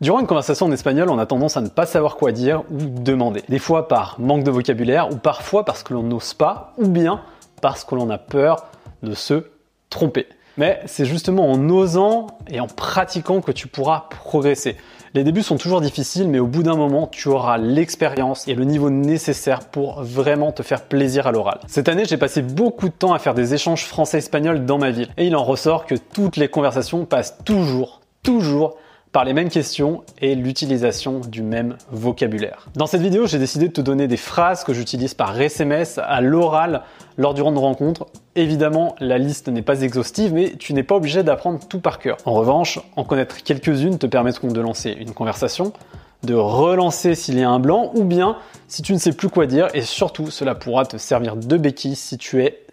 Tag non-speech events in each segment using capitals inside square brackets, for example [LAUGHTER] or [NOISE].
Durant une conversation en espagnol, on a tendance à ne pas savoir quoi dire ou demander. Des fois par manque de vocabulaire ou parfois parce que l'on n'ose pas ou bien parce que l'on a peur de se tromper. Mais c'est justement en osant et en pratiquant que tu pourras progresser. Les débuts sont toujours difficiles, mais au bout d'un moment, tu auras l'expérience et le niveau nécessaire pour vraiment te faire plaisir à l'oral. Cette année, j'ai passé beaucoup de temps à faire des échanges français-espagnol dans ma ville. Et il en ressort que toutes les conversations passent toujours, toujours par les mêmes questions et l'utilisation du même vocabulaire. Dans cette vidéo, j'ai décidé de te donner des phrases que j'utilise par SMS à l'oral lors du de rencontre. Évidemment, la liste n'est pas exhaustive, mais tu n'es pas obligé d'apprendre tout par cœur. En revanche, en connaître quelques-unes te permettront de lancer une conversation, de relancer s'il y a un blanc, ou bien si tu ne sais plus quoi dire, et surtout, cela pourra te servir de béquille si tu es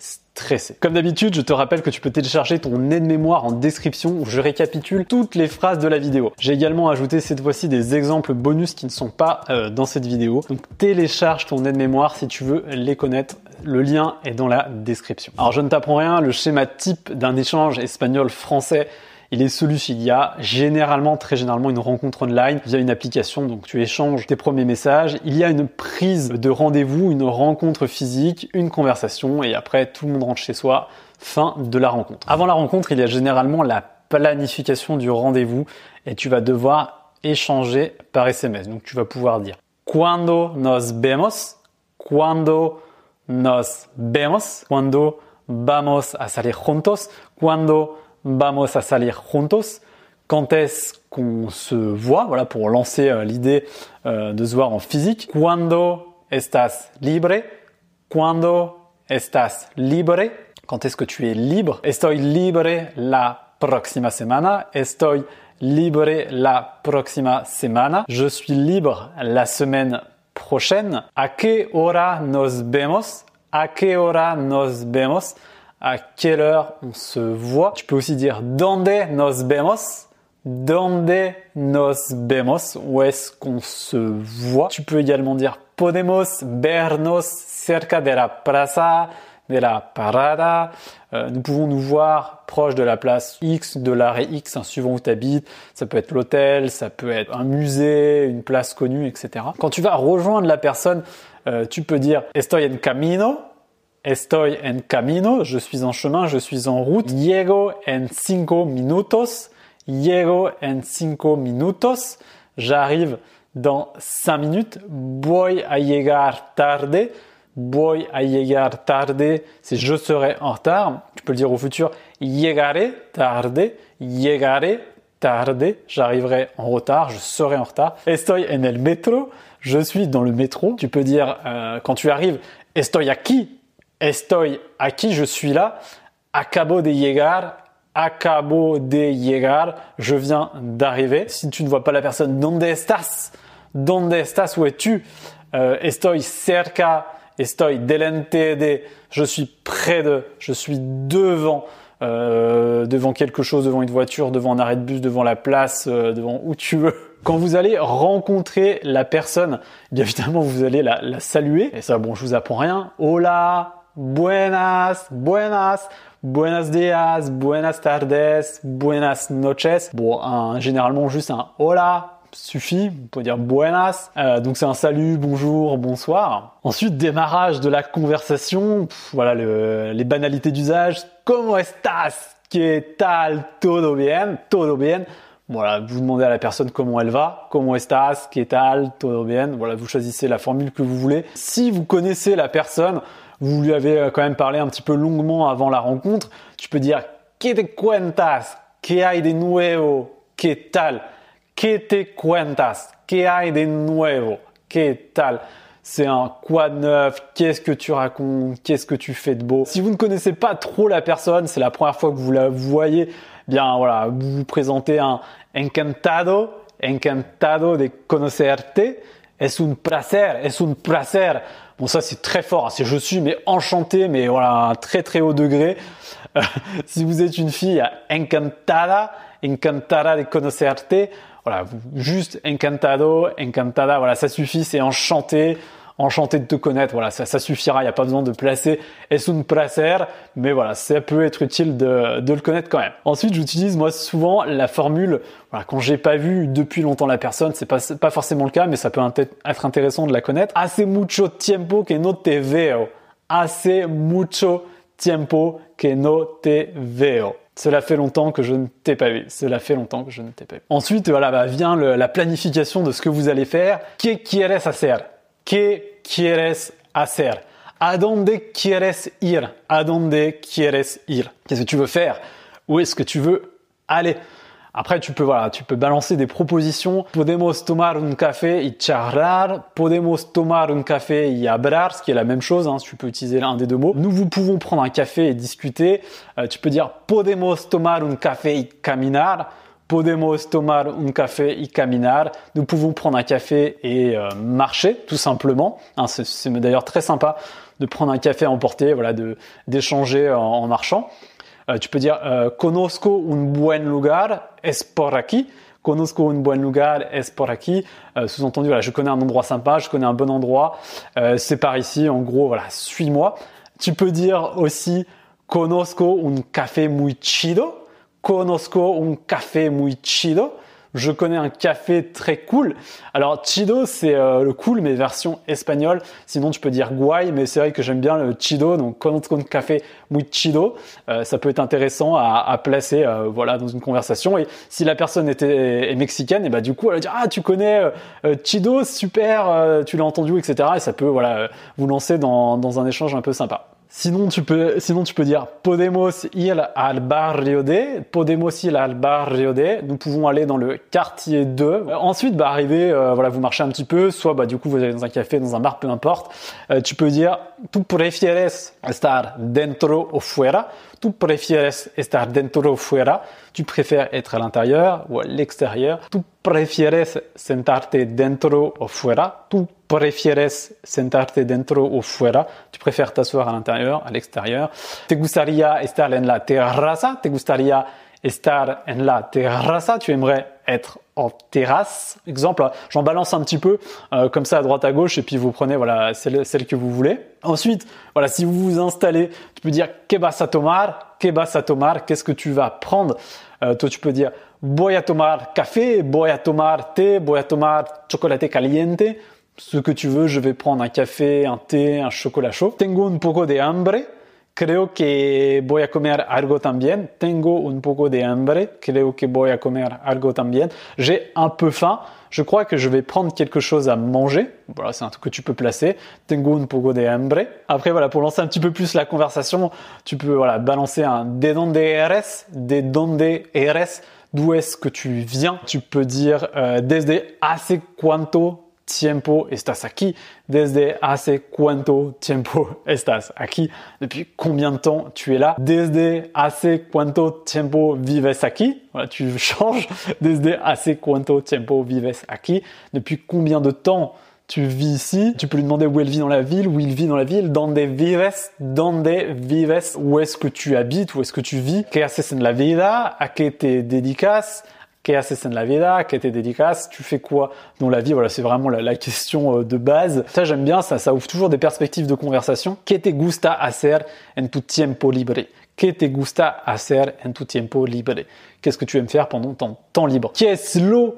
comme d'habitude, je te rappelle que tu peux télécharger ton aide-mémoire en description où je récapitule toutes les phrases de la vidéo. J'ai également ajouté cette fois-ci des exemples bonus qui ne sont pas euh, dans cette vidéo. Donc télécharge ton aide-mémoire si tu veux les connaître. Le lien est dans la description. Alors je ne t'apprends rien, le schéma type d'un échange espagnol-français il est celui s'il y a généralement, très généralement, une rencontre online via une application. Donc tu échanges tes premiers messages. Il y a une prise de rendez-vous, une rencontre physique, une conversation et après tout le monde rentre chez soi. Fin de la rencontre. Avant la rencontre, il y a généralement la planification du rendez-vous et tu vas devoir échanger par SMS. Donc tu vas pouvoir dire Cuando nos vemos, cuando nos vemos, cuando vamos a salir juntos, cuando vamos a salir juntos. Quand est-ce qu'on se voit? Voilà pour lancer euh, l'idée euh, de se voir en physique. Cuando estás libre? Cuando estás libre? Quand est-ce que tu es libre? Estoy libre la próxima semana. Estoy libre la próxima semana. Je suis libre la semaine prochaine. ¿A qué hora nos vemos? ¿A qué hora nos vemos? À quelle heure on se voit? Tu peux aussi dire donde nos vemos? Donde nos vemos, où est-ce qu'on se voit? Tu peux également dire podemos vernos cerca de la plaza, de la parada. Euh, nous pouvons nous voir proche de la place X, de l'arrêt X, hein, suivant où tu habites. Ça peut être l'hôtel, ça peut être un musée, une place connue, etc. Quand tu vas rejoindre la personne, euh, tu peux dire estoy en camino, Estoy en camino, je suis en chemin, je suis en route. Llego en cinco minutos. Llego en cinco minutos. J'arrive dans cinq minutes. Voy a llegar tarde. Voy a llegar tarde. C'est je serai en retard. Tu peux le dire au futur. Llegaré tarde. Llegaré tarde. J'arriverai en retard. Je serai en retard. Estoy en el metro. Je suis dans le métro. Tu peux dire euh, quand tu arrives. Estoy aquí Estoy aquí, je suis là. Acabo de llegar. Acabo de llegar. Je viens d'arriver. Si tu ne vois pas la personne, ¿dónde estás? ¿Dónde estás? Où es-tu? Euh, estoy cerca. Estoy delante de. Je suis près de. Je suis devant. Euh, devant quelque chose, devant une voiture, devant un arrêt de bus, devant la place, euh, devant où tu veux. Quand vous allez rencontrer la personne, bien évidemment vous allez la, la saluer. Et ça, bon, je vous apprends rien. Hola, buenas, buenas, buenos días, buenas tardes, buenas noches. Bon, généralement juste un hola suffit, on peut dire buenas. Euh, donc c'est un salut, bonjour, bonsoir. Ensuite, démarrage de la conversation, voilà les banalités d'usage. Comment estás? ¿Qué tal? Todo bien? Todo bien? Voilà, vous demandez à la personne comment elle va, comment estás, qué tal, todo bien? Voilà, vous choisissez la formule que vous voulez. Si vous connaissez la personne, vous lui avez euh, quand même parlé un petit peu longuement avant la rencontre, tu peux dire ¿Qué te cuentas? ¿Qué hay de nuevo? ¿Qué tal? ¿Qué te cuentas? ¿Qué hay de nuevo? ¿Qué tal? C'est un quoi de neuf, qu'est-ce que tu racontes, qu'est-ce que tu fais de beau? Si vous ne connaissez pas trop la personne, c'est la première fois que vous la voyez, bien voilà, vous vous présentez un encantado, encantado de conocerte. Es un placer, es un placer. Bon, ça c'est très fort, hein. c'est je suis mais enchanté, mais voilà, un très très haut degré. [LAUGHS] Si vous êtes une fille, encantada, encantada de conocerte. Voilà, juste encantado, encantada, voilà, ça suffit, c'est enchanté. Enchanté de te connaître. Voilà, ça, suffira. Il n'y a pas besoin de placer es un placer, mais voilà, ça peut être utile de, le connaître quand même. Ensuite, j'utilise moi souvent la formule. Voilà, quand j'ai pas vu depuis longtemps la personne, c'est pas pas forcément le cas, mais ça peut être intéressant de la connaître. Hace mucho tiempo que no te veo. Hace mucho tiempo que no te veo. Cela fait longtemps que je ne t'ai pas vu. Cela fait longtemps que je ne t'ai pas vu. Ensuite, voilà, bah, vient la planification de ce que vous allez faire. ¿Qué quieres hacer? ¿Qué quieres hacer? ¿A quieres ir? ¿A quieres ir? Qu'est-ce que tu veux faire? Où est-ce que tu veux aller? Après, tu peux, voilà, tu peux balancer des propositions. Podemos tomar un café y charlar. Podemos tomar un café y hablar, ce qui est la même chose. Hein, tu peux utiliser l'un des deux mots. Nous, vous pouvons prendre un café et discuter. Euh, tu peux dire podemos tomar un café y caminar. Podemos tomar un café y caminar. Nous pouvons prendre un café et euh, marcher, tout simplement. Hein, c'est d'ailleurs très sympa de prendre un café à emporter, voilà, d'échanger en marchant. Euh, tu peux dire euh, conozco un buen lugar, es por aquí. Conozco un buen lugar, es por aquí. Euh, sous-entendu, voilà, je connais un endroit sympa, je connais un bon endroit, c'est par ici. En gros, voilà, suis-moi. Tu peux dire aussi conozco un café muy chido. Conozco un café muy chido je connais un café très cool. Alors chido c'est euh, le cool mais version espagnole. Sinon tu peux dire guay mais c'est vrai que j'aime bien le chido donc conozco un café muy chido. Euh, ça peut être intéressant à, placer euh, voilà dans une conversation et si la personne était est mexicaine et bah du coup elle va dire ah tu connais chido super tu l'as entendu etc et ça peut voilà vous lancer dans un échange un peu sympa. Sinon, tu peux, sinon, tu peux dire Podemos ir al barrio de. Podemos ir al barrio de. Nous pouvons aller dans le quartier 2. Euh, ensuite, bah, arriver, euh, voilà, vous marchez un petit peu. Soit, bah, du coup, vous allez dans un café, dans un bar, peu importe. Euh, tu peux dire Tu prefieres estar dentro o fuera? Tu prefieres estar dentro o fuera? Tu préfères être à l'intérieur ou à l'extérieur? Tu prefieres sentarte dentro o fuera? Tu prefieres sentarte dentro o fuera. Tu préfères t'asseoir à l'intérieur, à l'extérieur. Te gustaría estar en la terraza? Te gustaría estar en la terraza? Tu aimerais être en terrasse? Exemple, j'en balance un petit peu euh, comme ça à droite à gauche et puis vous prenez voilà celle, que vous voulez. Ensuite, voilà, si vous vous installez, tu peux dire que vas a tomar, que vas a tomar, qu'est-ce que tu vas prendre? Euh, toi, tu peux dire voy a tomar café, voy a tomar té, voy a tomar chocolate caliente. Ce que tu veux, je vais prendre un café, un thé, un chocolat chaud. Tengo un poco de hambre. Creo que voy a comer algo también. Tengo un poco de hambre. Creo que voy a comer algo también. J'ai un peu faim. Je crois que je vais prendre quelque chose à manger. Voilà, c'est un truc que tu peux placer. Tengo un poco de hambre. Après, voilà, pour lancer un petit peu plus la conversation, tu peux, voilà, balancer un de donde eres, de donde eres, d'où est-ce que tu viens. Tu peux dire euh, desde hace cuánto tiempo estás aquí? Desde hace cuánto tiempo [LAUGHS] estás aquí? Depuis combien de temps tu es là? Desde hace cuánto tiempo vives aquí? Voilà, tu [LAUGHS] changes. Desde hace cuánto tiempo vives aquí? Depuis combien de temps tu vis ici, tu peux lui demander où elle vit dans la ville, où il vit dans la ville, donde vives, donde vives, où est-ce que tu habites, où est-ce que tu vis, qué haces en la vida, a qué te dedicas, ¿Qué haces en la vida? ¿Qué te dedicas? Tu fais quoi dans la vie? Voilà, c'est vraiment la, question euh, de base. Ça, j'aime bien, ça, ça ouvre toujours des perspectives de conversation. ¿Qué te gusta hacer en tu tiempo libre? ¿Qué te gusta hacer en tu tiempo libre? Qu'est-ce que tu aimes faire pendant ton temps libre? ¿Qué es lo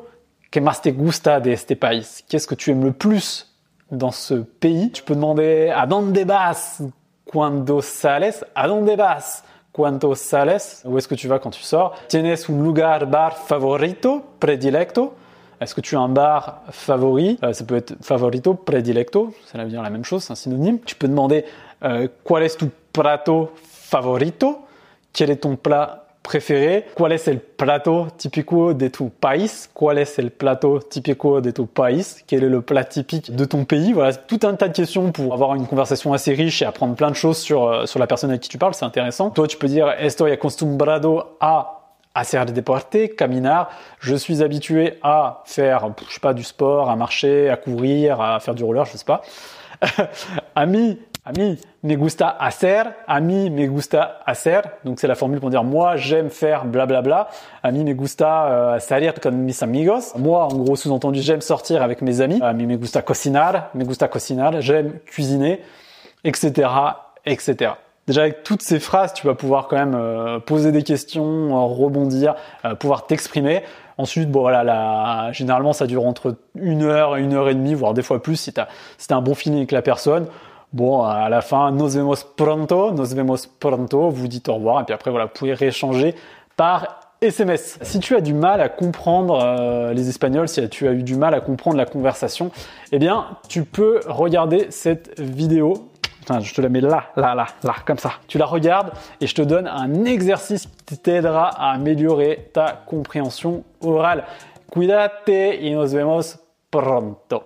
que más te gusta de este país? Qu'est-ce que tu aimes le plus dans ce pays? Tu peux demander ¿A dónde vas? Cuando sales? ¿A dónde vas? ¿Cuánto sales? Où est-ce que tu vas quand tu sors? ¿Tienes un lugar bar favorito, predilecto? Est-ce que tu as un bar favori? Euh, ça peut être favorito, predilecto, ça veut dire la même chose, c'est un synonyme. Tu peux demander euh, ¿Cuál es tu plato favorito? Quel est ton plat préféré. ¿Cuál es el plato típico de tu país? ¿Cuál es el plato típico de tu país? Quel est le plat typique de ton pays? Voilà, tout un tas de questions pour avoir une conversation assez riche et apprendre plein de choses sur, euh, sur la personne avec qui tu parles. C'est intéressant. Toi, tu peux dire Estoy acostumbrado a hacer deporte, caminar. Je suis habitué à faire, je sais pas, du sport, à marcher, à courir, à faire du roller, je sais pas. [LAUGHS] Ami A mí me gusta hacer, a mí me gusta hacer. Donc c'est la formule pour dire moi j'aime faire blablabla. A mí me gusta uh, salir con mis amigos. Moi en gros sous-entendu j'aime sortir avec mes amis. A mí me gusta cocinar, me gusta cocinar. J'aime cuisiner, etc., etc. Déjà avec toutes ces phrases, tu vas pouvoir quand même euh, poser des questions, euh, rebondir, euh, pouvoir t'exprimer. Ensuite, bon voilà, là, généralement ça dure entre une heure et une heure et demie, voire des fois plus si tu as, si as un bon feeling avec la personne. Bon, à la fin, nos vemos pronto, nos vemos pronto, vous dites au revoir, et puis après, voilà, vous pouvez rééchanger par SMS. Si tu as du mal à comprendre euh, les Espagnols, si tu as eu du mal à comprendre la conversation, eh bien, tu peux regarder cette vidéo. Enfin, je te la mets là, là, là, là, comme ça. Tu la regardes et je te donne un exercice qui t'aidera à améliorer ta compréhension orale. Cuídate y nos vemos pronto.